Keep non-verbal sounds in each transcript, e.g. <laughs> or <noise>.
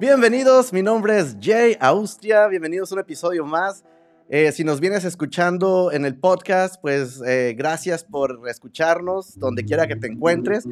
Bienvenidos, mi nombre es Jay Austria, bienvenidos a un episodio más. Eh, si nos vienes escuchando en el podcast, pues eh, gracias por escucharnos donde quiera que te encuentres.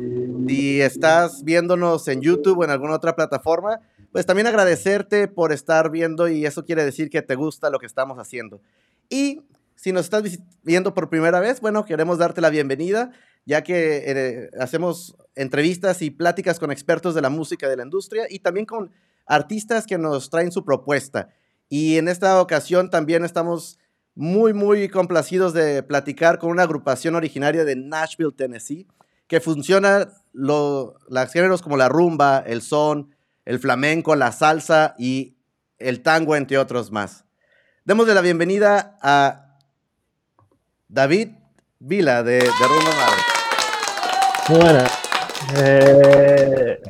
Si estás viéndonos en YouTube o en alguna otra plataforma, pues también agradecerte por estar viendo y eso quiere decir que te gusta lo que estamos haciendo. Y si nos estás viendo por primera vez, bueno, queremos darte la bienvenida, ya que eh, hacemos entrevistas y pláticas con expertos de la música de la industria y también con artistas que nos traen su propuesta. Y en esta ocasión también estamos muy, muy complacidos de platicar con una agrupación originaria de Nashville, Tennessee, que funciona los géneros como la rumba, el son, el flamenco, la salsa y el tango, entre otros más. Démosle la bienvenida a David Vila de, Rumba Madre. Buena. Eh,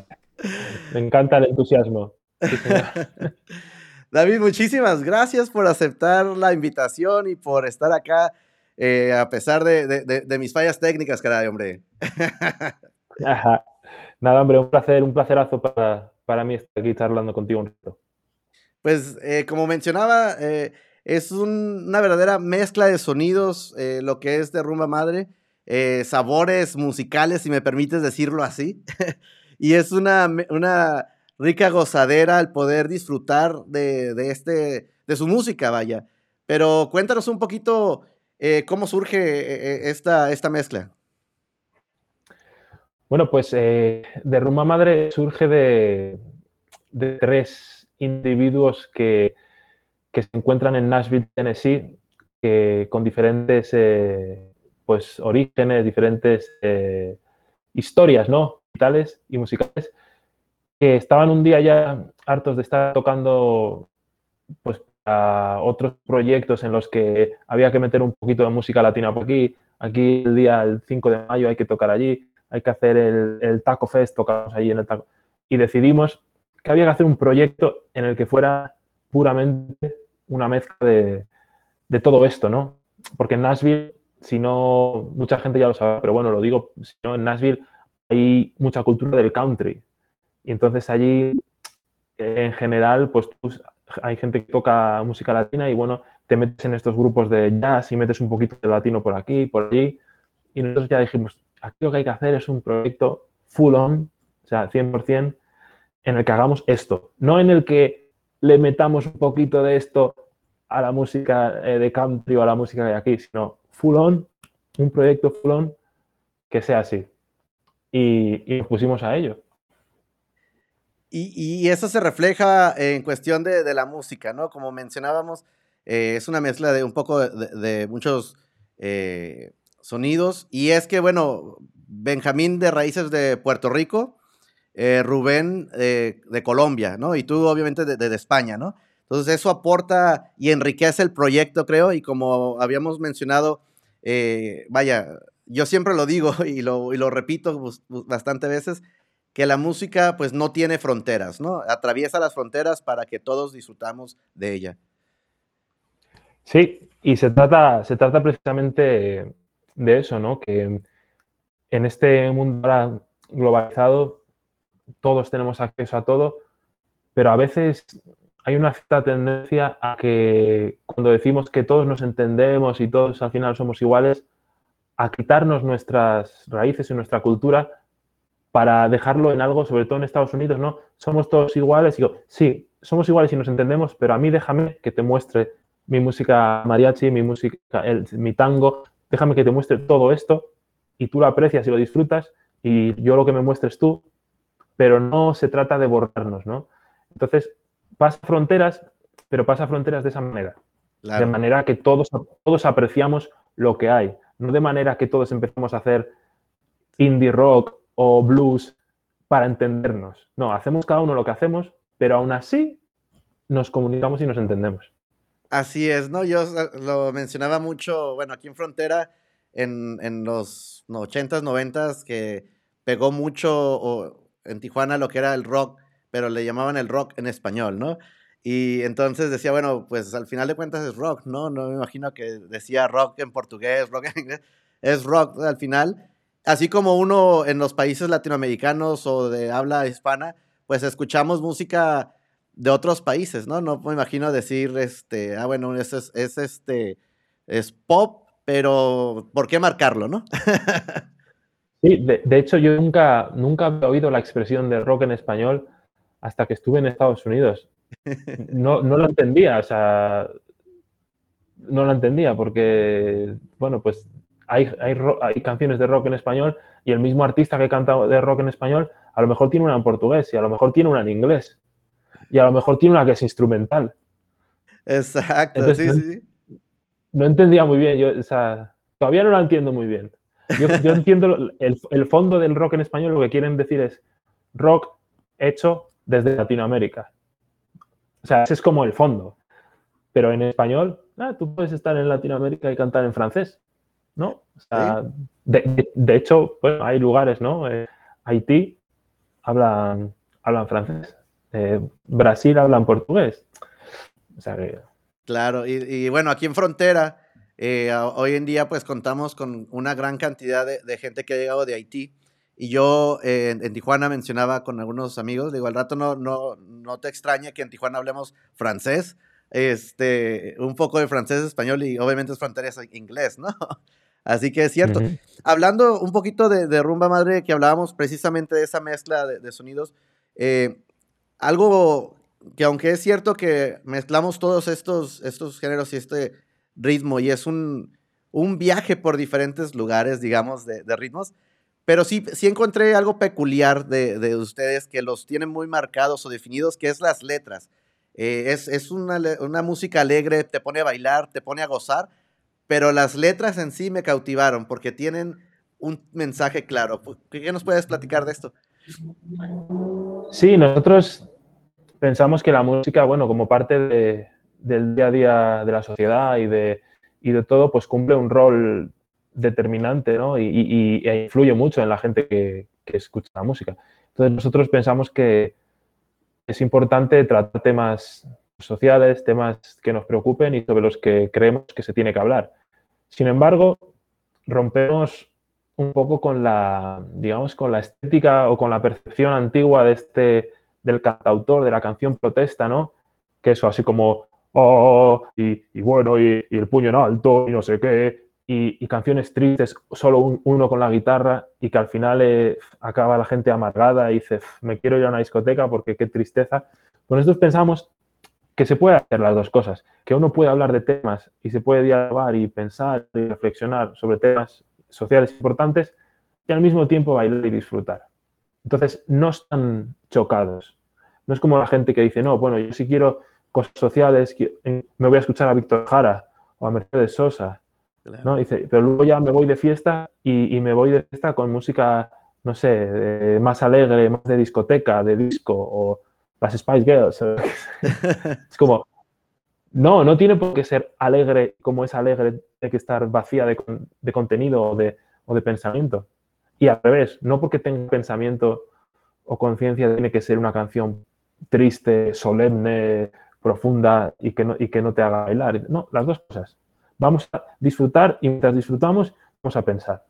me encanta el entusiasmo. <laughs> David, muchísimas gracias por aceptar la invitación y por estar acá, eh, a pesar de, mis fallas técnicas, caray, hombre. <laughs> Nada, hombre, un placer, un placerazo para, para mí estar aquí charlando contigo un rato. Pues, eh, como mencionaba, eh, es una verdadera mezcla de sonidos, lo que es de rumba madre, sabores musicales, si me permites decirlo así. <laughs> y es una, una rica gozadera el poder disfrutar de, este, de su música, vaya. Pero cuéntanos un poquito eh, cómo surge eh, eh, esta, esta mezcla. Bueno, pues de Rumba Madre surge de, tres individuos que, se encuentran en Nashville, Tennessee, con diferentes pues, orígenes, diferentes historias, ¿no? Y musicales, estaban un día ya hartos de estar tocando pues a otros proyectos en los que había que meter un poquito de música latina por aquí. Aquí el día el 5 de mayo hay que tocar allí, hay que hacer el, Taco Fest, tocamos allí en el Taco. Y decidimos que había que hacer un proyecto en el que fuera puramente una mezcla de, de todo esto, ¿no? Porque en Nashville, si no, mucha gente ya lo sabe, pero bueno, lo digo, si no, en Nashville hay mucha cultura del country. Y entonces allí, en general, pues hay gente que toca música latina y bueno, te metes en estos grupos de jazz y metes un poquito de latino por aquí, por allí. Y nosotros ya dijimos, aquí lo que hay que hacer es un proyecto full on, o sea, 100%, en el que hagamos esto. No en el que le metamos un poquito de esto a la música eh, de country o a la música de aquí, sino full on, un proyecto full on que sea así. Y, y nos pusimos a ello. Y, eso se refleja en cuestión de, la música, ¿no? Como mencionábamos, eh, es una mezcla de un poco de, muchos eh, sonidos. Y es que, bueno, Benjamín de raíces de Puerto Rico, eh, Rubén de Colombia, ¿no? Y tú, obviamente, de, España, ¿no? Entonces, eso aporta y enriquece el proyecto, creo. Y como habíamos mencionado, vaya, yo siempre lo digo <laughs> y lo, y lo repito bastante veces que la música pues no tiene fronteras, ¿no? Atraviesa las fronteras para que todos disfrutamos de ella. Sí, y se trata, se trata precisamente de eso, ¿no? Que en este mundo globalizado todos tenemos acceso a todo, pero a veces hay una cierta tendencia a que cuando decimos que todos nos entendemos y todos al final somos iguales, a quitarnos nuestras raíces y nuestra cultura para dejarlo en algo, sobre todo en Estados Unidos, ¿no? Somos todos iguales. Y digo, sí, somos iguales y nos entendemos, pero a mí déjame que te muestre mi música mariachi, mi música, mi tango, déjame que te muestre todo esto y tú lo aprecias y lo disfrutas y yo lo que me muestres tú, pero no se trata de borrarnos, ¿no? Entonces, pasa fronteras, pero pasa fronteras de esa manera. De manera que todos, todos apreciamos lo que hay, no de manera que todos empezamos a hacer indie rock o blues para entendernos. No, hacemos cada uno lo que hacemos, pero aún así nos comunicamos y nos entendemos. Así es, ¿no? Yo lo mencionaba mucho, bueno, aquí en Frontera, en, en los 80s, 90s, que pegó mucho en Tijuana lo que era el rock, pero le llamaban el rock en español, ¿no? Y entonces decía, bueno, pues al final de cuentas es rock, ¿no? No me imagino que decía rock en portugués, rock en inglés, es rock al final así como uno en los países latinoamericanos o de habla hispana, pues escuchamos música de otros países, ¿no? No me imagino decir, este, ah, bueno, es, es, este, es pop, pero ¿por qué marcarlo, no? <laughs> sí, de, de, hecho yo nunca, nunca he oído la expresión de rock en español hasta que estuve en Estados Unidos. No, no lo entendía, o sea, no lo entendía porque, bueno, pues hay, hay, hay, canciones de rock en español y el mismo artista que canta de rock en español a lo mejor tiene una en portugués y a lo mejor tiene una en inglés y a lo mejor tiene una que es instrumental. Exacto, sí, no, sí. No entendía muy bien, yo, o sea, todavía no lo entiendo muy bien. Yo, yo entiendo el, el fondo del rock en español, lo que quieren decir es rock hecho desde Latinoamérica. O sea, ese es como el fondo. Pero en español, ah, tú puedes estar en Latinoamérica y cantar en francés, ¿no? O sea, ¿Sí? de, de, hecho, bueno, hay lugares, ¿no? Eh, Haití hablan, hablan francés. Eh, Brasil hablan portugués. O sea, que... Claro, y, y, bueno, aquí en Frontera, eh, hoy en día pues contamos con una gran cantidad de, de gente que ha llegado de Haití. Y yo eh, en, en, Tijuana mencionaba con algunos amigos, digo, al rato no, no, no te extraña que en Tijuana hablemos francés, este, un poco de francés, español y obviamente es frontera inglés, ¿no? Así que es cierto. Uh -huh. Hablando un poquito de, de, rumba madre, que hablábamos precisamente de esa mezcla de, de sonidos, eh, algo que aunque es cierto que mezclamos todos estos, estos géneros y este ritmo y es un, un viaje por diferentes lugares, digamos, de, de ritmos, pero sí, sí encontré algo peculiar de, de, ustedes que los tienen muy marcados o definidos, que es las letras. Eh, es es una, una, música alegre, te pone a bailar, te pone a gozar, pero las letras en sí me cautivaron porque tienen un mensaje claro. ¿Qué nos puedes platicar de esto? Sí, nosotros pensamos que la música, bueno, como parte de, del día a día de la sociedad y de, y de todo, pues cumple un rol determinante ¿no? y, y, y, influye mucho en la gente que, que, escucha la música. Entonces nosotros pensamos que es importante tratar temas sociales, temas que nos preocupen y sobre los que creemos que se tiene que hablar. Sin embargo, rompemos un poco con la, digamos, con la estética o con la percepción antigua de este, del cantautor, de la canción protesta, ¿no? Que eso, así como, oh, y, bueno, y, el puño en alto, y no sé qué, y, canciones tristes, solo un, uno con la guitarra y que al final eh, acaba la gente amargada y dice, me quiero ir a una discoteca porque qué tristeza. Pues nosotros pensamos que se puede hacer las dos cosas, que uno puede hablar de temas y se puede dialogar y pensar y reflexionar sobre temas sociales importantes y al mismo tiempo bailar y disfrutar. Entonces, no están chocados. No es como la gente que dice, no, bueno, yo si quiero cosas sociales, me voy a escuchar a Víctor Jara o a Mercedes Sosa Claro. ¿no? Dice, pero luego ya me voy de fiesta y, y me voy de fiesta con música, no sé, eh, más alegre, más de discoteca, de disco, o las Spice Girls. <laughs> es como, no, no tiene por qué ser alegre como es alegre, hay que estar vacía de, de contenido o de, o de, pensamiento. Y al revés, no porque tenga pensamiento o conciencia tiene que ser una canción triste, solemne, profunda y que, no, y que no te haga bailar. No, las dos cosas vamos a disfrutar y mientras disfrutamos vamos a pensar.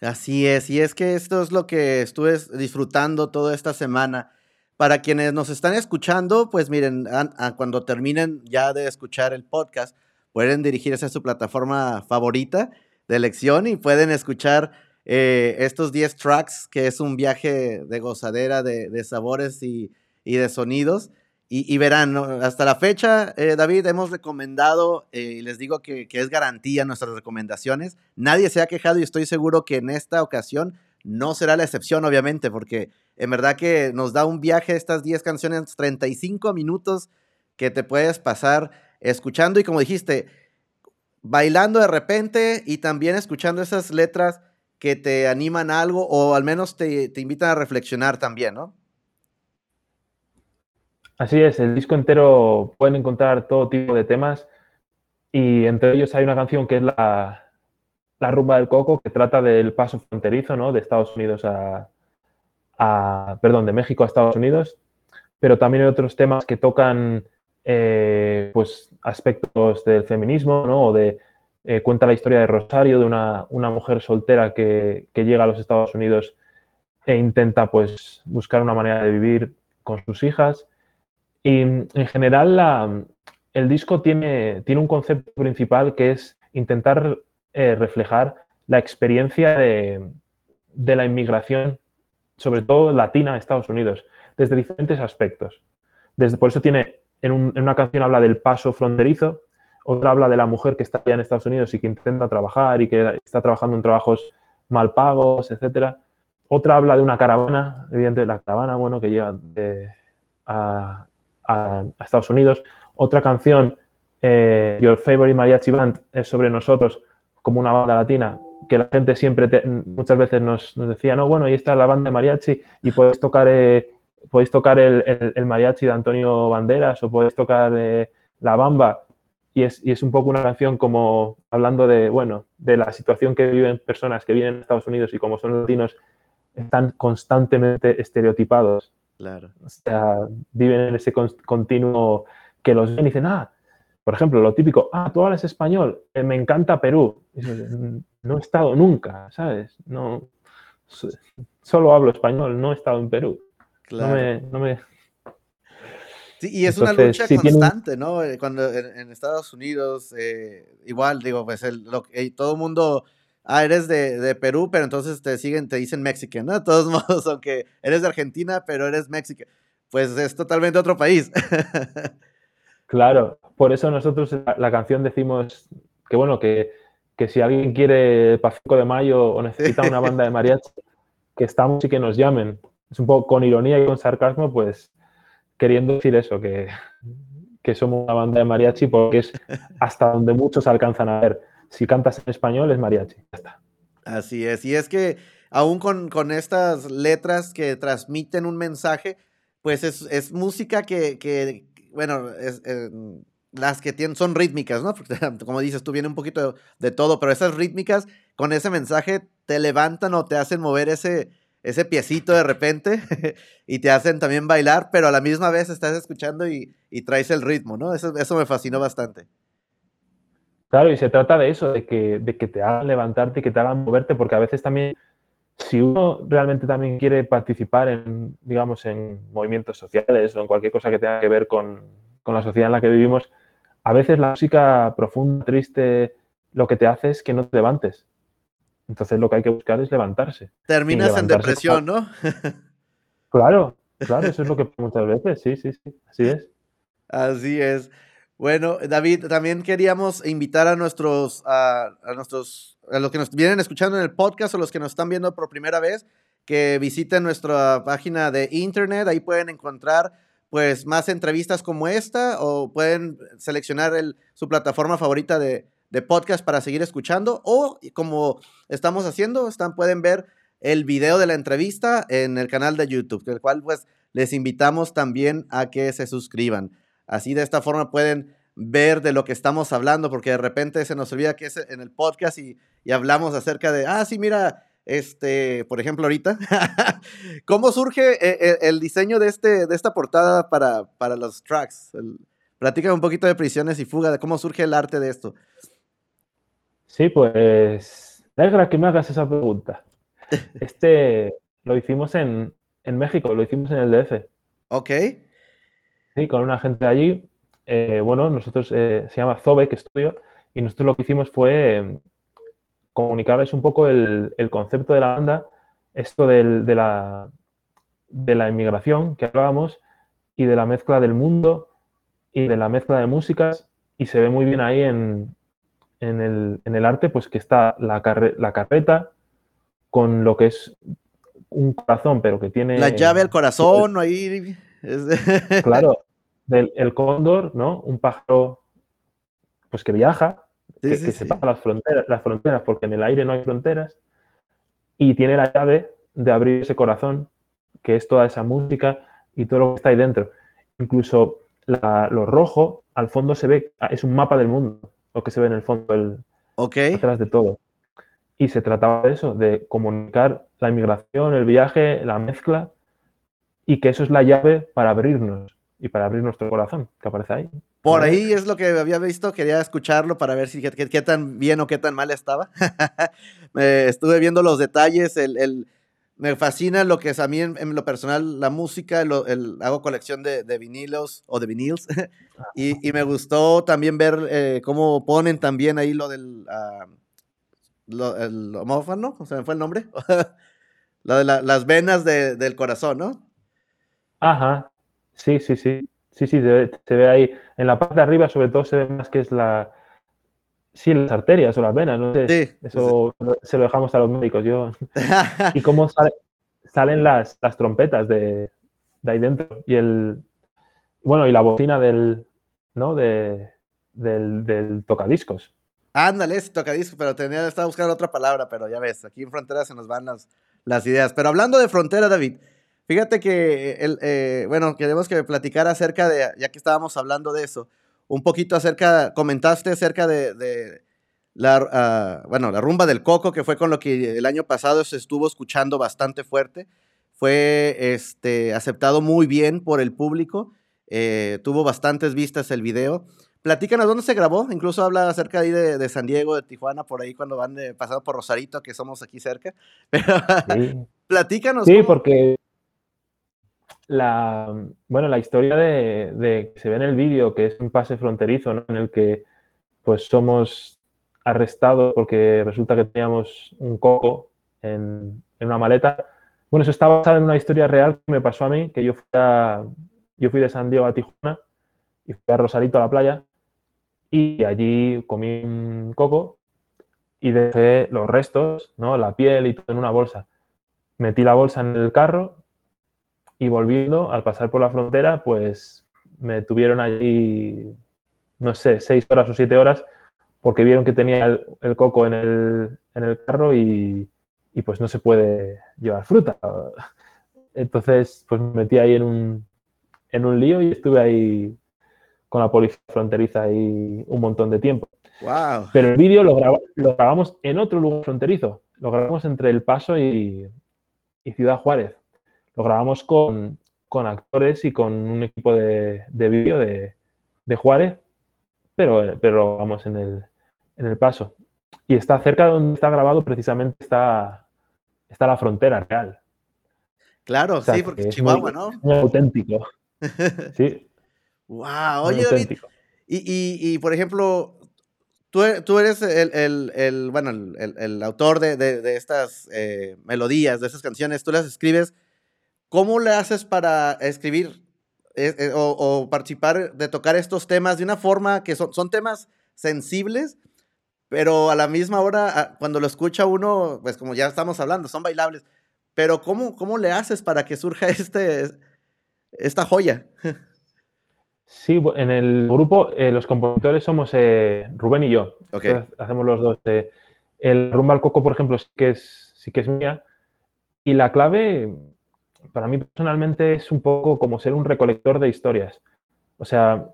Así es, y es que esto es lo que estuve disfrutando toda esta semana. Para quienes nos están escuchando, pues miren, cuando terminen ya de escuchar el podcast, pueden dirigirse a su plataforma favorita de elección y pueden escuchar eh, estos 10 tracks, que es un viaje de gozadera de, sabores y, de sonidos. Y, verán, hasta la fecha, eh, David, hemos recomendado, eh, y les digo que, es garantía nuestras recomendaciones. Nadie se ha quejado y estoy seguro que en esta ocasión no será la excepción, obviamente, porque en verdad que nos da un viaje estas 10 canciones, 35 minutos que te puedes pasar escuchando y como dijiste, bailando de repente y también escuchando esas letras que te animan a algo o al menos te, te invitan a reflexionar también, ¿no? Así es, el disco entero pueden encontrar todo tipo de temas y entre ellos hay una canción que es la, la rumba del coco que trata del paso fronterizo ¿no? de Estados Unidos a, perdón, de México a Estados Unidos, pero también hay otros temas que tocan eh, pues aspectos del feminismo ¿no? o de eh, cuenta la historia de Rosario, de una, una mujer soltera que, que, llega a los Estados Unidos e intenta pues buscar una manera de vivir con sus hijas Y en general el disco tiene, tiene un concepto principal que es intentar eh, reflejar la experiencia de, la inmigración, sobre todo latina, a Estados Unidos, desde diferentes aspectos. Desde, por eso tiene, en, una canción habla del paso fronterizo, otra habla de la mujer que está allá en Estados Unidos y que intenta trabajar y que está trabajando en trabajos mal pagos, etc. Otra habla de una caravana, evidentemente la caravana, bueno, que llega a, Estados Unidos. Otra canción, eh, Your Favorite Mariachi Band, es sobre nosotros, como una banda latina, que la gente siempre, muchas veces nos, decía, no, bueno, ahí está la banda de mariachi y podéis tocar, eh, podéis tocar el, mariachi de Antonio Banderas o podéis tocar eh, la bamba. Y es, y es, un poco una canción como hablando de, bueno, de la situación que viven personas que viven en Estados Unidos y como son latinos, están constantemente estereotipados. Claro. O sea, viven en ese continuo que los ven y dicen, ah, por ejemplo, lo típico, ah, tú hablas español, eh, me encanta Perú. No he estado nunca, ¿sabes? No, solo hablo español, no he estado en Perú. Claro. No me, Sí, y es una lucha constante, ¿no? Eh, cuando en, Estados Unidos, eh, igual, digo, pues el, todo el mundo, ah, eres de, Perú, pero entonces te siguen, te dicen Mexican, ¿no? <laughs> De todos modos, aunque eres de Argentina, pero eres Mexican. Pues es totalmente otro país. <laughs> Claro, por eso nosotros la, canción decimos que bueno, que, si alguien quiere para 5 de mayo o necesita una <laughs> banda de mariachi, que estamos y que nos llamen. Es un poco con ironía y con sarcasmo, pues queriendo decir eso, que, que somos una banda de mariachi porque es hasta donde muchos alcanzan a ver. Si cantas en español es mariachi, ya está. Así es, y es que aún con, con estas letras que transmiten un mensaje, pues es, es música que, que, bueno, es, eh, las que tienen son rítmicas, ¿no? <laughs> como dices, tú viene un poquito de, todo, pero esas rítmicas con ese mensaje te levantan o te hacen mover ese, ese piecito de repente <laughs> y te hacen también bailar, pero a la misma vez estás escuchando y, traes el ritmo, ¿no? Eso, eso me fascinó bastante. Claro, y se trata de eso, de que, de que te hagan levantarte y que te hagan moverte, porque a veces también si uno realmente también quiere participar en, digamos, en movimientos sociales o en cualquier cosa que tenga que ver con, la sociedad en la que vivimos, a veces la música profunda, triste, lo que te hace es que no te levantes. Entonces lo que hay que buscar es levantarse. Terminas en depresión, ¿no? <laughs> claro, claro, eso es lo que muchas veces, sí, sí, sí, así es. Así es. Bueno, David, también queríamos invitar a nuestros, a, nuestros, a los que nos vienen escuchando en el podcast o los que nos están viendo por primera vez, que visiten nuestra página de internet. Ahí pueden encontrar pues más entrevistas como esta o pueden seleccionar el, su plataforma favorita de, de, podcast para seguir escuchando o como estamos haciendo, están, pueden ver el video de la entrevista en el canal de YouTube, el cual pues les invitamos también a que se suscriban. Así de esta forma pueden ver de lo que estamos hablando, porque de repente se nos olvida que es en el podcast y, hablamos acerca de, ah, sí, mira, este, por ejemplo, ahorita, <laughs> ¿cómo surge eh, eh, el, diseño de, este, de esta portada para, para los tracks? platícame un poquito de Prisiones y Fuga, de cómo surge el arte de esto. Sí, pues, alegra que me hagas esa pregunta. <laughs> Este lo hicimos en, en México, lo hicimos en el DF. Ok. Sí, con una gente de allí. Eh, bueno, nosotros eh, se llama Zobe, que estudio, y nosotros lo que hicimos fue comunicarles un poco el, concepto de la banda, esto de, la, de la inmigración que hablábamos y de la mezcla del mundo y de la mezcla de músicas, y se ve muy bien ahí en, el, arte, pues que está la, la carreta con lo que es un corazón, pero que tiene... La llave al corazón, ahí... Claro, <laughs> del, el cóndor, ¿no? Un pájaro pues que viaja, que, se pasa las fronteras, las fronteras, porque en el aire no hay fronteras, y tiene la llave de abrir ese corazón, que es toda esa música y todo lo que está ahí dentro. Incluso lo rojo, al fondo se ve, es un mapa del mundo, lo que se ve en el fondo, el, detrás de todo. Y se trataba de eso, de comunicar la inmigración, el viaje, la mezcla, y que eso es la llave para abrirnos y para abrir nuestro corazón, que aparece ahí. Por ahí es lo que había visto, quería escucharlo para ver si qué, tan bien o qué tan mal estaba. <laughs> estuve viendo los detalles, el, me fascina lo que es a mí en, lo personal la música, el, hago colección de, de, vinilos o de vinilos <laughs> y, y, me gustó también ver eh, cómo ponen también ahí lo del uh, lo, el homófano, o sea, me fue el nombre, <laughs> lo de las venas de, del corazón, ¿no? Ajá, sí, sí, sí, sí, sí, se ve, ahí, en la parte de arriba sobre todo se ve más que es la, sí, las arterias o las venas, no sé, sí, eso se lo dejamos a los médicos, yo, <laughs> y cómo salen las, las trompetas de, de, ahí dentro, y el, bueno, y la bocina del, ¿no? De, del, del tocadiscos. Ándale, ese tocadiscos, pero tenía, estaba buscando otra palabra, pero ya ves, aquí en Frontera se nos van las, las ideas. Pero hablando de frontera, David, fíjate que, el, eh, bueno, queremos que platicara acerca de, ya que estábamos hablando de eso, un poquito acerca, comentaste acerca de, la, ah, bueno, la rumba del coco, que fue con lo que el año pasado se estuvo escuchando bastante fuerte. Fue este, aceptado muy bien por el público. Eh, tuvo bastantes vistas el video. Platícanos dónde se grabó. Incluso habla acerca ahí de, San Diego, de Tijuana, por ahí cuando van de, pasando por Rosarito, que somos aquí cerca. Pero <laughs> sí. platícanos. Sí, porque la, bueno, la historia de, que se ve en el vídeo, que es un pase fronterizo, en el que pues somos arrestados porque resulta que teníamos un coco en, una maleta. Bueno, eso está basado en una historia real que me pasó a mí, que yo fui, yo fui de San Diego a Tijuana y fui a Rosarito a la playa y allí comí un coco y dejé los restos, ¿no? la piel y todo en una bolsa. Metí la bolsa en el carro y volviendo, al pasar por la frontera, pues me tuvieron allí, no sé, seis horas o siete horas porque vieron que tenía el, coco en el, en el carro y, y, pues no se puede llevar fruta. <laughs> Entonces, pues me metí ahí en un, en un lío y estuve ahí con la policía fronteriza ahí un montón de tiempo. Wow. Pero el vídeo lo, grabamos en otro lugar fronterizo. Lo grabamos entre El Paso y, Ciudad Juárez. Lo grabamos con, actores y con un equipo de, vídeo de, Juárez, pero, pero lo grabamos en el, en el Paso. Y está cerca de donde está grabado, precisamente está, está la frontera real. Claro, sí, porque es Chihuahua, ¿no? Muy auténtico. <laughs> Sí. Wow, oye David, y, por ejemplo, tú, e, tú eres el, bueno, el, autor de, estas eh, melodías, de esas canciones, tú las escribes. ¿Cómo le haces para escribir eh, eh, o, participar de tocar estos temas de una forma que son, son temas sensibles, pero a la misma hora, cuando lo escucha uno, pues como ya estamos hablando, son bailables. Pero ¿cómo, cómo le haces para que surja <laughs> este, esta joya? Sí, en el grupo eh, los compositores somos eh, Rubén y yo. hacemos los dos. Eh, el rumba al coco, por ejemplo, sí que, es, sí que es mía. Y la clave, para mí personalmente, es un poco como ser un recolector de historias. O sea, a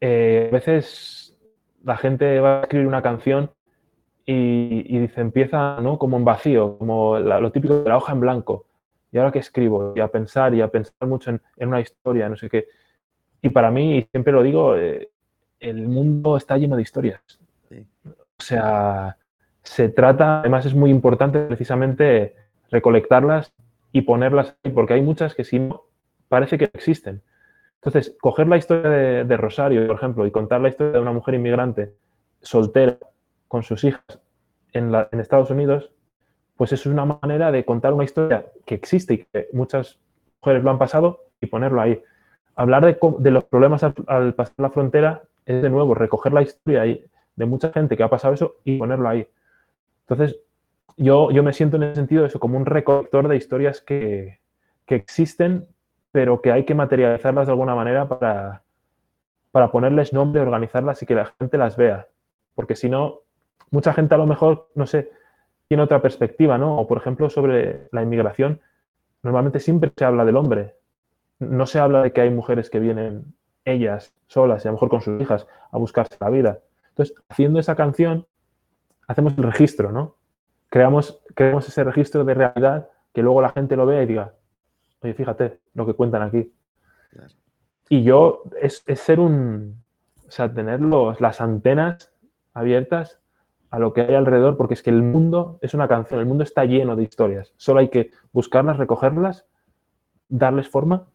veces la gente va a escribir una canción y, dice, empieza ¿no? como en vacío, como lo típico de la hoja en blanco. ¿Y ahora qué escribo? Y a pensar y a pensar mucho en, en una historia, no sé qué. Y para mí, siempre lo digo, eh, el mundo está lleno de historias. O sea, se trata, además es muy importante precisamente recolectarlas y ponerlas ahí, porque hay muchas que si no, parece que existen. Entonces, coger la historia de, Rosario, por ejemplo, y contar la historia de una mujer inmigrante soltera con sus hijas en, en Estados Unidos, pues es una manera de contar una historia que existe y que muchas mujeres lo han pasado y ponerlo ahí hablar de, los problemas al, pasar la frontera es de nuevo recoger la historia de mucha gente que ha pasado eso y ponerlo ahí. Entonces, yo, yo me siento en ese sentido eso como un recolector de historias que, existen, pero que hay que materializarlas de alguna manera para, para ponerles nombre, organizarlas y que la gente las vea. Porque si no, mucha gente a lo mejor, no sé, tiene otra perspectiva, ¿no? O por ejemplo, sobre la inmigración, normalmente siempre se habla del hombre, no se habla de que hay mujeres que vienen ellas solas y a lo mejor con sus hijas a buscarse la vida. Entonces, haciendo esa canción, hacemos el registro, ¿no? Creamos, creamos ese registro de realidad que luego la gente lo vea y diga, oye, fíjate lo que cuentan aquí. Y yo, es, ser un, o sea, tener las antenas abiertas a lo que hay alrededor, porque es que el mundo es una canción, el mundo está lleno de historias. Solo hay que buscarlas, recogerlas, darles forma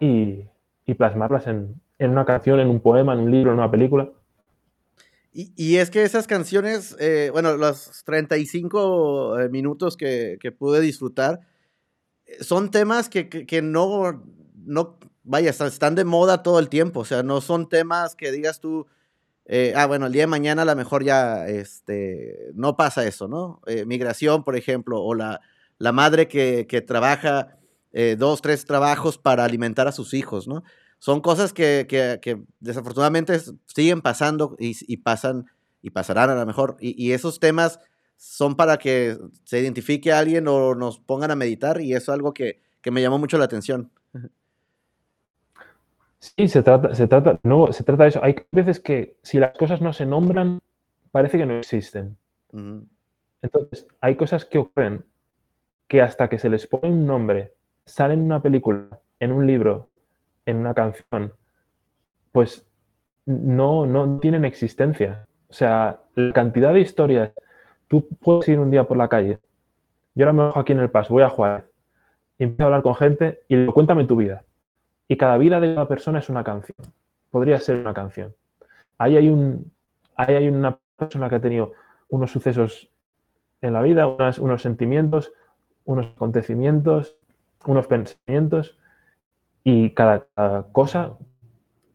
y, plasmarlas en, una canción, en un poema, en un libro, en una película. Y, es que esas canciones, eh, bueno, los 35 eh, minutos que, pude disfrutar, eh, son temas que, que, no, no, vaya, están de moda todo el tiempo. O sea, no son temas que digas tú, ah, bueno, el día de mañana a lo mejor ya este, no pasa eso, ¿no? migración, por ejemplo, o la, la madre que, que trabaja dos, tres trabajos para alimentar a sus hijos, ¿no? Son cosas que, desafortunadamente siguen pasando y, pasan y pasarán a lo mejor. Y, esos temas son para que se identifique a alguien o nos pongan a meditar y eso es algo que, me llamó mucho la atención. Sí, se trata, se trata, no, se trata de eso. Hay veces que si las cosas no se nombran, parece que no existen. Entonces, hay cosas que ocurren que hasta que se les pone un nombre, salen en una película, en un libro, en una canción, pues no, no tienen existencia. O sea, la cantidad de historias, tú puedes ir un día por la calle, yo ahora me bajo aquí en el paso, voy a jugar, y empiezo a hablar con gente y le cuéntame tu vida. Y cada vida de una persona es una canción. Podría ser una canción. Ahí hay, un, ahí hay una persona que ha tenido unos sucesos en la vida, unos sentimientos, unos acontecimientos, unos pensamientos, y cada, cosa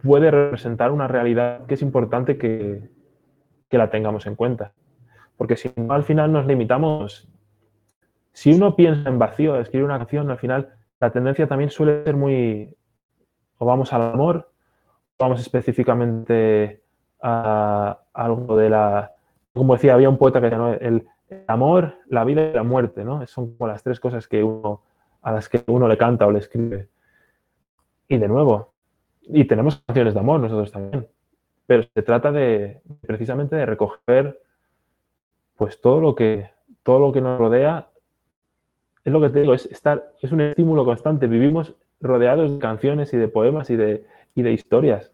puede representar una realidad que es importante que, la tengamos en cuenta. Porque si no, al final nos limitamos. Si uno piensa en vacío, escribir una canción, al final la tendencia también suele ser muy. O vamos al amor, o vamos específicamente a, algo de la. Como decía, había un poeta que decía, el, amor, la vida y la muerte, ¿no? Son como las tres cosas que uno, a las que uno le canta o le escribe. Y de nuevo, y tenemos canciones de amor nosotros también, pero se trata de precisamente de recoger pues todo lo que todo lo que nos rodea es lo que te digo, es estar es un estímulo constante, vivimos rodeados de canciones y de poemas y de, de historias.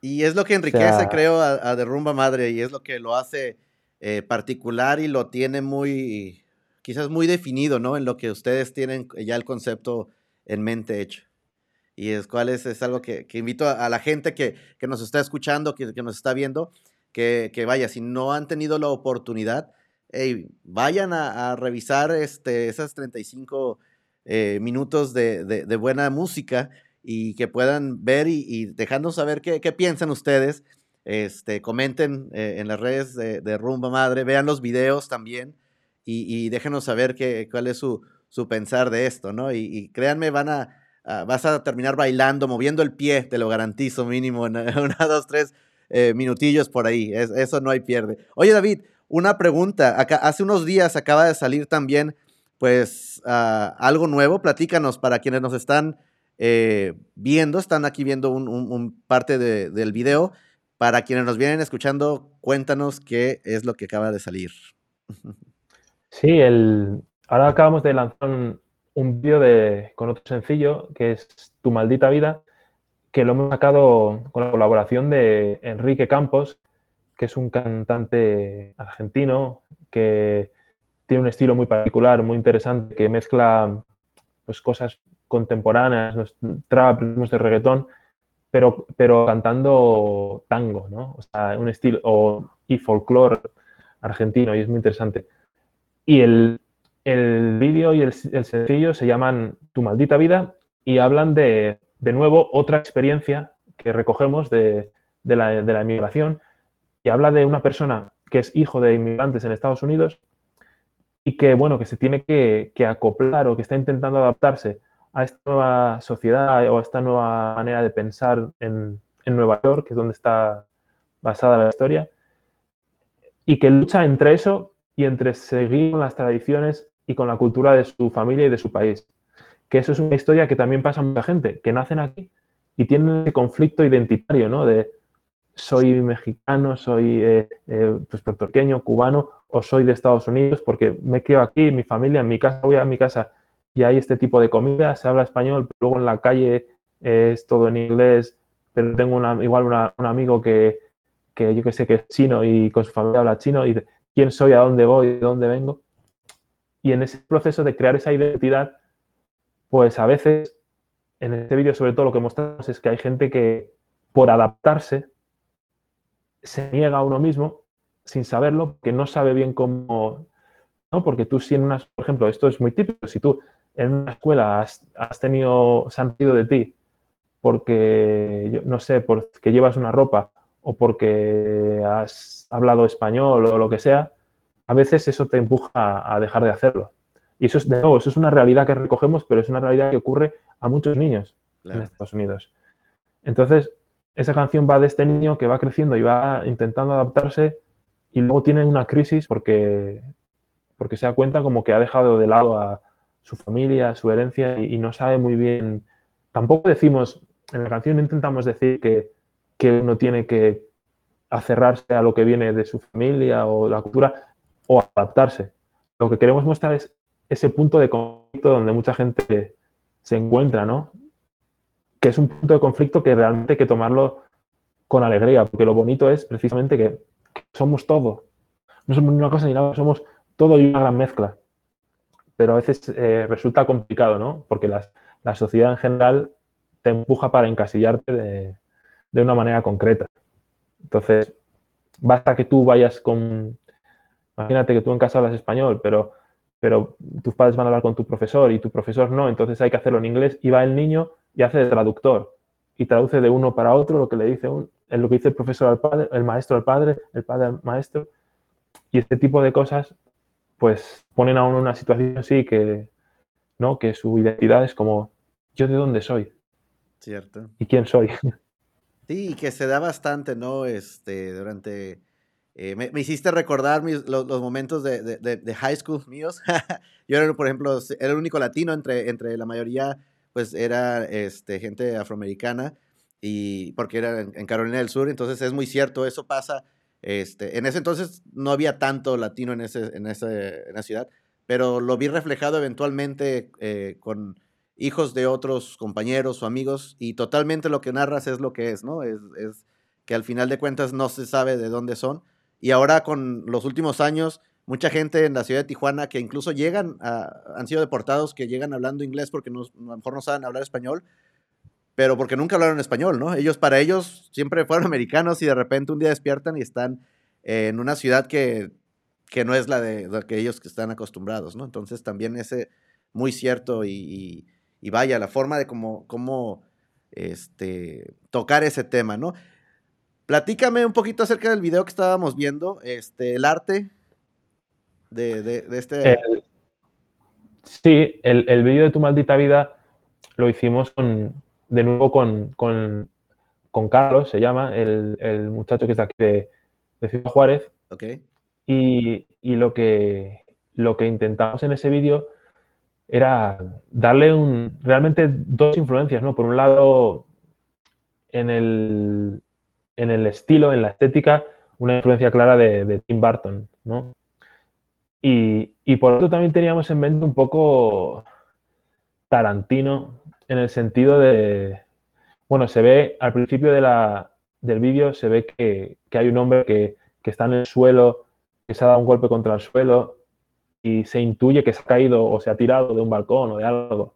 Y es lo que enriquece, creo, a, Derrumba Madre y es lo que lo hace eh, particular y lo tiene muy, quizás muy definido, ¿no? En lo que ustedes tienen ya el concepto en mente hecho y es cuál es, algo que, invito a, la gente que, nos está escuchando, que, nos está viendo, que, vaya, si no han tenido la oportunidad, vayan a, revisar este, esas 35 eh, minutos de, buena música y que puedan ver y, dejando saber qué, piensan ustedes. Este, comenten eh, en las redes de, Rumba Madre, vean los videos también y, déjenos saber qué, cuál es su, su pensar de esto, ¿no? y créanme, van a, Ah, vas a terminar bailando, moviendo el pie, te lo garantizo mínimo, en <laughs> una, dos, tres eh, minutillos por ahí. eso no hay pierde. Oye, David, una pregunta. Hace unos días acaba de salir también, pues, ah, algo nuevo. Platícanos para quienes nos están eh, viendo, están aquí viendo un, parte del video. Para quienes nos vienen escuchando, cuéntanos qué es lo que acaba de salir. <laughs> Sí, el, ahora acabamos de lanzar un, un vídeo con otro sencillo que es Tu maldita vida, que lo hemos sacado con la colaboración de Enrique Campos, que es un cantante argentino que tiene un estilo muy particular, muy interesante, que mezcla pues, cosas contemporáneas, trap, ritmos de reggaetón, pero, pero cantando tango, ¿no? O sea, un estilo, o, y folclore argentino, y es muy interesante. Y el, el vídeo y el, sencillo se llaman Tu maldita vida y hablan de, de nuevo, otra experiencia que recogemos de, de, la, de, la, inmigración y habla de una persona que es hijo de inmigrantes en Estados Unidos y que, bueno, que se tiene que, que acoplar o que está intentando adaptarse a esta nueva sociedad o a esta nueva manera de pensar en, en Nueva York, que es donde está basada la historia, y que lucha entre eso y entre seguir las tradiciones y con la cultura de su familia y de su país. Que eso es una historia que también pasa a mucha gente, que nacen aquí y tienen ese conflicto identitario, ¿no? De soy mexicano, soy eh, eh, pues, puertorriqueño, cubano, o soy de Estados Unidos porque me criado aquí, mi familia, en mi casa, voy a mi casa y hay este tipo de comida, se habla español, pero luego en la calle es todo en inglés, pero tengo una, igual un amigo que, que yo que sé que es chino y con su familia habla chino y quién soy, a dónde voy, de dónde vengo. Y en ese proceso de crear esa identidad, pues a veces, en este vídeo sobre todo lo que mostramos es que hay gente que por adaptarse se niega a uno mismo sin saberlo, que no sabe bien cómo, ¿no? Porque tú si en una, por ejemplo, esto es muy típico, si tú en una escuela has, tenido, se han de ti porque, no sé, porque llevas una ropa o porque has hablado español o lo que sea, a veces eso te empuja a dejar de hacerlo. Y eso es, de nuevo, eso es una realidad que recogemos, pero es una realidad que ocurre a muchos niños en Estados Unidos. Entonces, esa canción va de este niño que va creciendo y va intentando adaptarse y luego tiene una crisis porque, porque se da cuenta como que ha dejado de lado a su familia, su herencia y, no sabe muy bien. Tampoco decimos, en la canción intentamos decir que, que uno tiene que acerrarse a lo que viene de su familia o la cultura o adaptarse. Lo que queremos mostrar es ese punto de conflicto donde mucha gente se encuentra, ¿no? Que es un punto de conflicto que realmente hay que tomarlo con alegría, porque lo bonito es precisamente que, somos todo. No somos una cosa ni nada, somos todo y una gran mezcla. Pero a veces eh, resulta complicado, ¿no? Porque la sociedad en general te empuja para encasillarte de, de una manera concreta. Entonces, basta que tú vayas con... Imagínate que tú en casa hablas español, pero pero tus padres van a hablar con tu profesor y tu profesor no, entonces hay que hacerlo en inglés y va el niño y hace de traductor y traduce de uno para otro lo que le dice un, lo que dice el profesor al padre, el maestro al padre, el padre al maestro. Y este tipo de cosas pues ponen a uno en una situación así que no que su identidad es como yo de dónde soy cierto. Y quién soy sí que se da bastante no este durante eh, me, hiciste recordar los, momentos de, high school míos. <laughs> Yo era, por ejemplo, era el único latino entre, entre la mayoría, pues era este, gente afroamericana, y porque era en, Carolina del Sur, entonces es muy cierto, eso pasa. Este, en ese entonces no había tanto latino en, ese, en, ese, la ciudad, pero lo vi reflejado eventualmente eh, con hijos de otros compañeros o amigos, y totalmente lo que narras es lo que es, ¿no? Es que al final de cuentas no se sabe de dónde son y ahora con los últimos años, mucha gente en la ciudad de Tijuana que incluso llegan, a, han sido deportados, que llegan hablando inglés porque no, a lo mejor no saben hablar español, pero porque nunca hablaron español, ¿no? Ellos, para ellos, siempre fueron <laughs> americanos y de repente un día despiertan y están en una ciudad que, que no es la de, la que ellos que están acostumbrados, ¿no? Entonces también ese muy cierto y, y, vaya, la forma de cómo, cómo este, tocar ese tema, ¿no? Platícame un poquito acerca del video que estábamos viendo, este, el arte de, este... sí, el, el vídeo de Tu Maldita Vida lo hicimos de nuevo con, Carlos, se llama, el, muchacho que está aquí de, Ciudad Juárez. Ok. Y, lo, que, lo que intentamos en ese vídeo era darle un, realmente dos influencias, ¿no? Por un lado, en el, en el estilo, en la estética, una influencia clara de, Tim Burton, ¿no? Y, por otro también teníamos en mente un poco Tarantino, en el sentido de, bueno, se ve al principio del vídeo, se ve que, hay un hombre que, que, está en el suelo, que se ha dado un golpe contra el suelo y se intuye que se ha caído o se ha tirado de un balcón o de algo.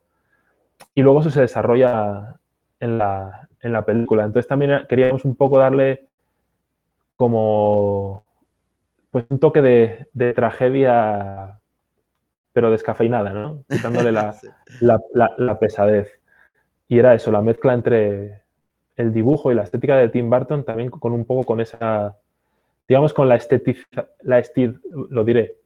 Y luego eso se desarrolla en la, en la película. Entonces también queríamos un poco darle como pues un toque de, tragedia, pero descafeinada, ¿no? Quitándole <laughs> la, pesadez. Y era eso, la mezcla entre el dibujo y la estética de Tim Burton, también con un poco con esa, digamos, con la estética, la lo diré,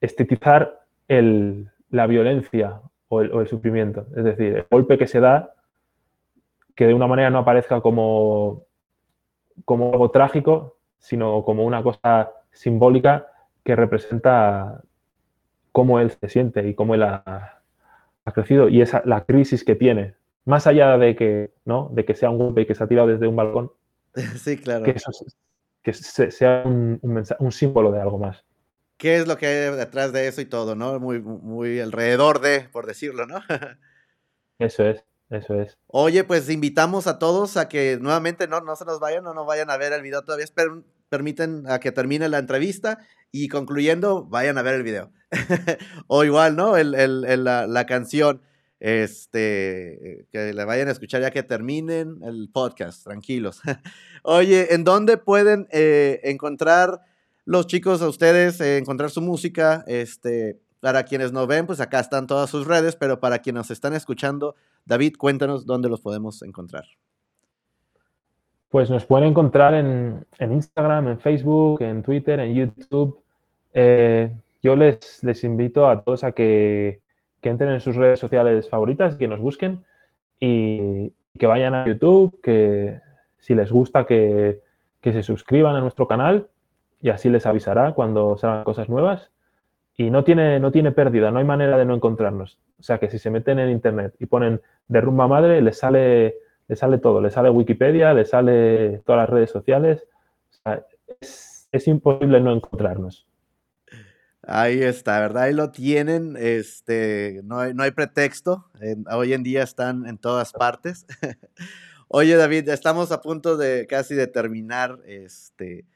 estetizar el, la violencia o el, o el, sufrimiento. Es decir, el golpe que se da que de una manera no aparezca como, como algo trágico, sino como una cosa simbólica que representa cómo él se siente y cómo él ha, crecido y esa la crisis que tiene. Más allá de que, ¿no? de que sea un golpe y que se ha tirado desde un balcón, <laughs> sí, claro. que, que sea un, un, símbolo de algo más. ¿Qué es lo que hay detrás de eso y todo, no? Muy, muy alrededor de, por decirlo, ¿no? <laughs> eso es. Eso es. Oye, pues invitamos a todos a que nuevamente no, no se nos vayan, no vayan a ver el video todavía, permiten a que termine la entrevista y concluyendo, vayan a ver el video. <laughs> o igual, ¿no? El, la, canción, este, que le vayan a escuchar ya que terminen el podcast, tranquilos. <laughs> Oye, ¿en dónde pueden eh, encontrar los chicos a ustedes, eh, encontrar su música? Este, para quienes no ven, pues acá están todas sus redes, pero para quienes están escuchando, David, cuéntanos dónde los podemos encontrar. Pues nos pueden encontrar en, Instagram, en Facebook, en Twitter, en YouTube. Eh, yo les, les invito a todos a que, entren en sus redes sociales favoritas, que nos busquen y que vayan a YouTube, que si les gusta que, que se suscriban a nuestro canal y así les avisará cuando salgan cosas nuevas y no tiene, no tiene pérdida, no hay manera de no encontrarnos. O sea que si se meten en internet y ponen derrumba madre, les sale, les sale todo, les sale Wikipedia, les sale todas las redes sociales. es, imposible no encontrarnos. Ahí está, ¿verdad? Ahí lo tienen. Este, no, hay, no hay pretexto. hoy en día están en todas partes. <laughs> Oye, David, estamos a punto de casi terminar este,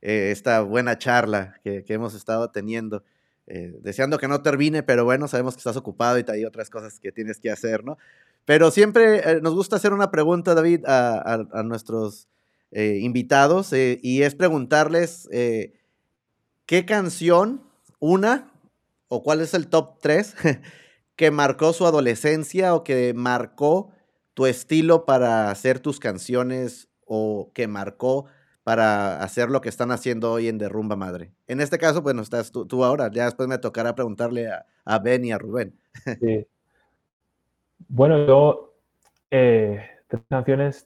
eh, esta buena charla que, que hemos estado teniendo. Eh, deseando que no termine, pero bueno, sabemos que estás ocupado y hay otras cosas que tienes que hacer, ¿no? Pero siempre eh, nos gusta hacer una pregunta, David, a, nuestros eh, invitados y es preguntarles qué canción, una, o cuál es el top 3 <laughs> que marcó su adolescencia o que marcó tu estilo para hacer tus canciones o que marcó para hacer lo que están haciendo hoy en Derrumba Madre. En este caso, bueno, estás tú, ahora, ya después me tocará preguntarle a, Ben y a Rubén. Sí. Bueno, yo, eh, tres canciones,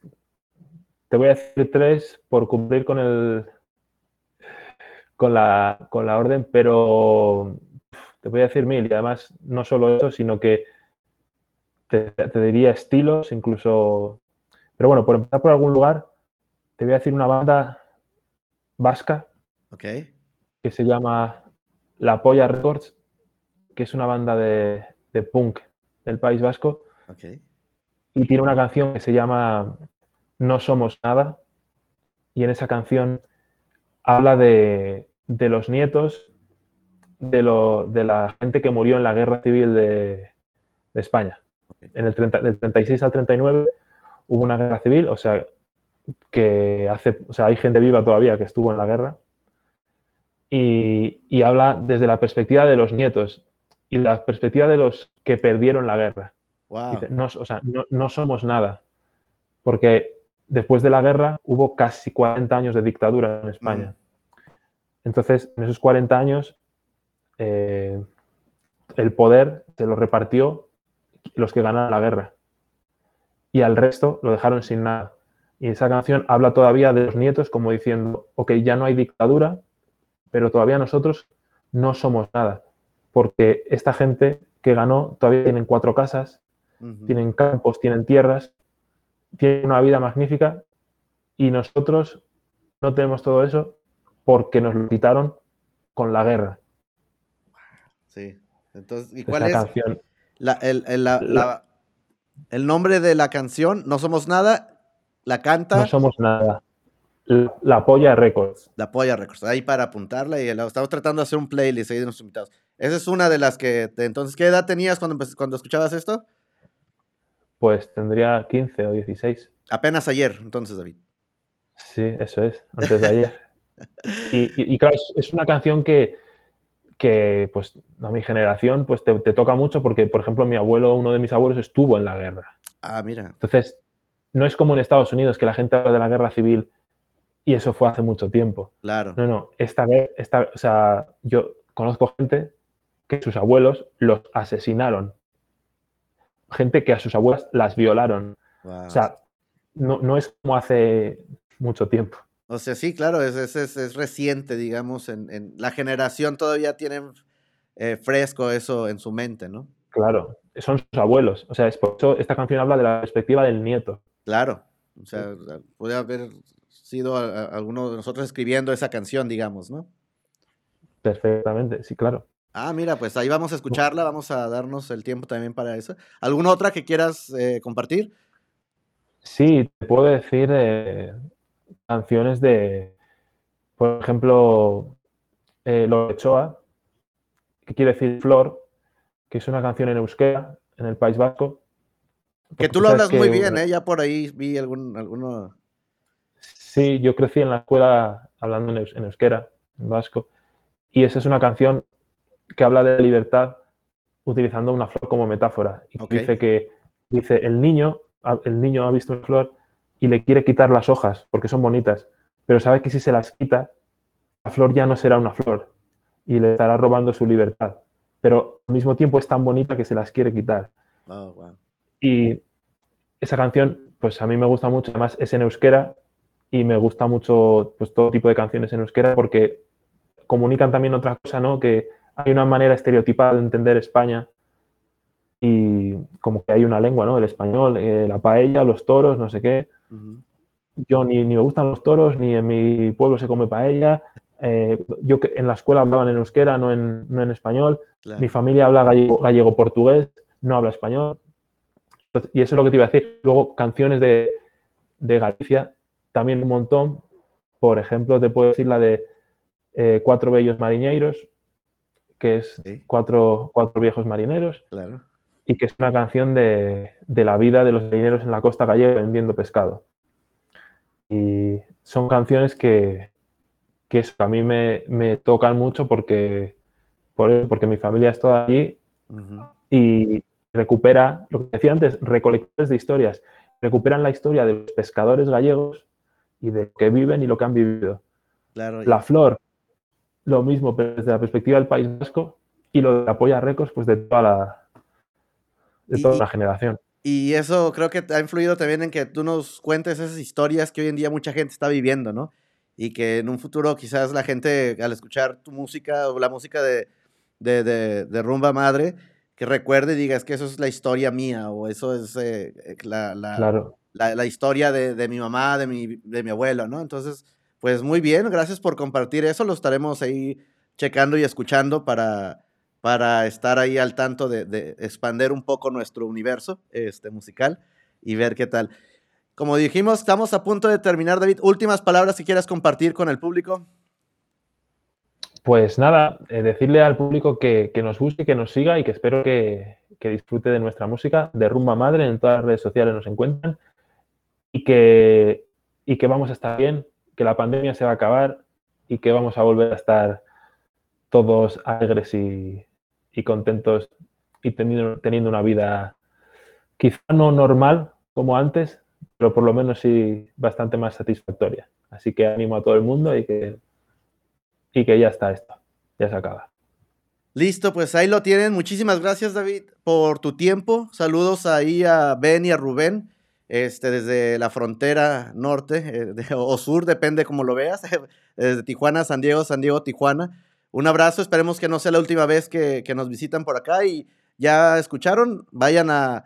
te voy a decir tres por cumplir con el, con la, con la orden, pero te voy a decir mil y además no solo eso, sino que te, te diría estilos, incluso, pero bueno, por empezar por algún lugar, te voy a decir una banda vasca que se llama La Polla Records, que es una banda de, punk del País Vasco. Y tiene una canción que se llama No Somos Nada. Y en esa canción habla de, los nietos de, la gente que murió en la guerra civil de, España. En el del 36 al 39 hubo una guerra civil, o sea, que hace, o sea, hay gente viva todavía que estuvo en la guerra y, habla desde la perspectiva de los nietos y la perspectiva de los que perdieron la guerra. no, o sea, no, somos nada, porque después de la guerra hubo casi 40 años de dictadura en España. Entonces, en esos 40 años, eh, el poder se lo repartió los que ganaron la guerra. Y al resto lo dejaron sin nada. Y esa canción habla todavía de los nietos como diciendo, ok, ya no hay dictadura, pero todavía nosotros no somos nada, porque esta gente que ganó todavía tienen cuatro casas, tienen campos, tienen tierras, tienen una vida magnífica y nosotros no tenemos todo eso porque nos lo quitaron con la guerra. Sí. Entonces, ¿y cuál es el, el nombre de la canción? No somos nada la canta. No somos nada. La, Polla Records. La Polla Records. Ahí para apuntarla y estamos tratando de hacer un playlist ahí de nuestros invitados. Esa es una de las que. entonces, ¿qué edad tenías cuando, cuando escuchabas esto? Pues tendría 15 o 16. Apenas ayer, entonces, David. Sí, eso es, antes de ayer. <laughs> y, claro, es, una canción que, que, pues, a mi generación, pues te, te, toca mucho porque, por ejemplo, mi abuelo, uno de mis abuelos, estuvo en la guerra. Ah, mira. Entonces, no es como en Estados Unidos que la gente habla de la guerra civil y eso fue hace mucho tiempo. Claro. No, no, esta vez, esta, o sea, yo conozco gente que sus abuelos los asesinaron. Gente que a sus abuelas las violaron. O sea, no, es como hace mucho tiempo. O sea, sí, claro, es, es, reciente, digamos, en, la generación todavía tienen eh, fresco eso en su mente, ¿no? Claro, son sus abuelos. O sea, es por eso esta canción habla de la perspectiva del nieto. Claro, o sea, puede haber sido alguno de nosotros escribiendo esa canción, digamos, ¿no? Perfectamente, sí, claro. Ah, mira, pues ahí vamos a escucharla, vamos a darnos el tiempo también para eso. ¿Alguna otra que quieras eh, compartir? Sí, te puedo decir eh, canciones de, por ejemplo, eh, Lorechoa, que quiere decir flor, que es una canción en euskera, en el País Vasco. Que tú lo hablas muy bien, ¿eh? Ya por ahí vi algún, alguno... Sí, yo crecí en la escuela hablando en, euskera, en vasco, y esa es una canción que habla de libertad utilizando una flor como metáfora. Y dice que dice el niño, el niño ha visto una flor y le quiere quitar las hojas porque son bonitas, pero sabe que si se las quita, la flor ya no será una flor y le estará robando su libertad. Pero al mismo tiempo es tan bonita que se las quiere quitar. Oh, y esa canción, pues a mí me gusta mucho, además es en euskera y me gusta mucho pues, todo tipo de canciones en euskera porque comunican también otra cosa, ¿no? Que hay una manera estereotipada de entender España y como que hay una lengua, ¿no? El español, eh, la paella, los toros, no sé qué. Yo ni, me gustan los toros, ni en mi pueblo se come paella. Eh, yo en la escuela hablaban en euskera, no en, no en español. Mi familia habla gallego-portugués, no habla español. Y eso es lo que te iba a decir. Luego, canciones de, de Galicia, también un montón. Por ejemplo, te puedo decir la de eh, Cuatro Bellos Mariñeiros, que es cuatro, cuatro, viejos marineros. Claro. Y que es una canción de, de, la vida de los marineros en la costa gallega vendiendo pescado. Y son canciones que, que a mí me, me, tocan mucho porque, porque mi familia es toda allí y recupera, lo que decía antes, recolectores de historias. Recuperan la historia de los pescadores gallegos y de lo que viven y lo que han vivido. Claro, la flor lo mismo, pero desde la perspectiva del País Vasco y lo de Apoya Récords, pues de toda la, de toda la generación. Y eso creo que ha influido también en que tú nos cuentes esas historias que hoy en día mucha gente está viviendo, ¿no? Y que en un futuro quizás la gente al escuchar tu música o la música de, de, de, Rumba Madre, que recuerde y diga, es que eso es la historia mía o eso es eh, la, la, la, la, historia de, de, mi mamá, de mi, de mi abuelo, ¿no? Entonces, pues muy bien, gracias por compartir eso. Lo estaremos ahí checando y escuchando para, para estar ahí al tanto de, de expander un poco nuestro universo este, musical y ver qué tal. Como dijimos, estamos a punto de terminar, David. Últimas palabras que quieras compartir con el público. Pues nada, eh, decirle al público que, nos busque, que nos siga y que espero que, disfrute de nuestra música. De Rumba Madre, en todas las redes sociales nos encuentran y que, y que vamos a estar bien, que la pandemia se va a acabar y que vamos a volver a estar todos alegres y, contentos y teniendo, teniendo, una vida quizá no normal como antes, pero por lo menos sí bastante más satisfactoria. Así que animo a todo el mundo y que, y que ya está esto, ya se acaba. Listo, pues ahí lo tienen. Muchísimas gracias, David, por tu tiempo. Saludos ahí a Ben y a Rubén este, desde la frontera norte eh, o sur, depende como lo veas, <laughs> desde Tijuana, San Diego, San Diego, Tijuana. Un abrazo, esperemos que no sea la última vez que, nos visitan por acá y ya escucharon, vayan a,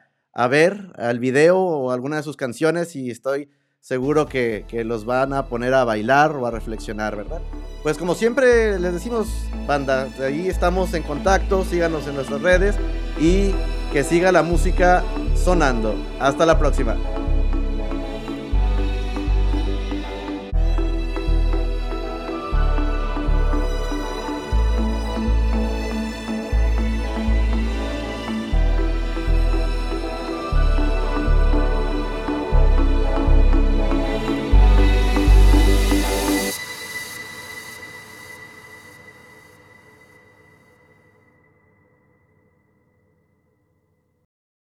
ver el video o alguna de sus canciones y estoy seguro que, que, los van a poner a bailar o a reflexionar, ¿verdad? Pues como siempre les decimos, banda, ahí estamos en contacto, síganos en nuestras redes y que siga la música sonando. Hasta la próxima.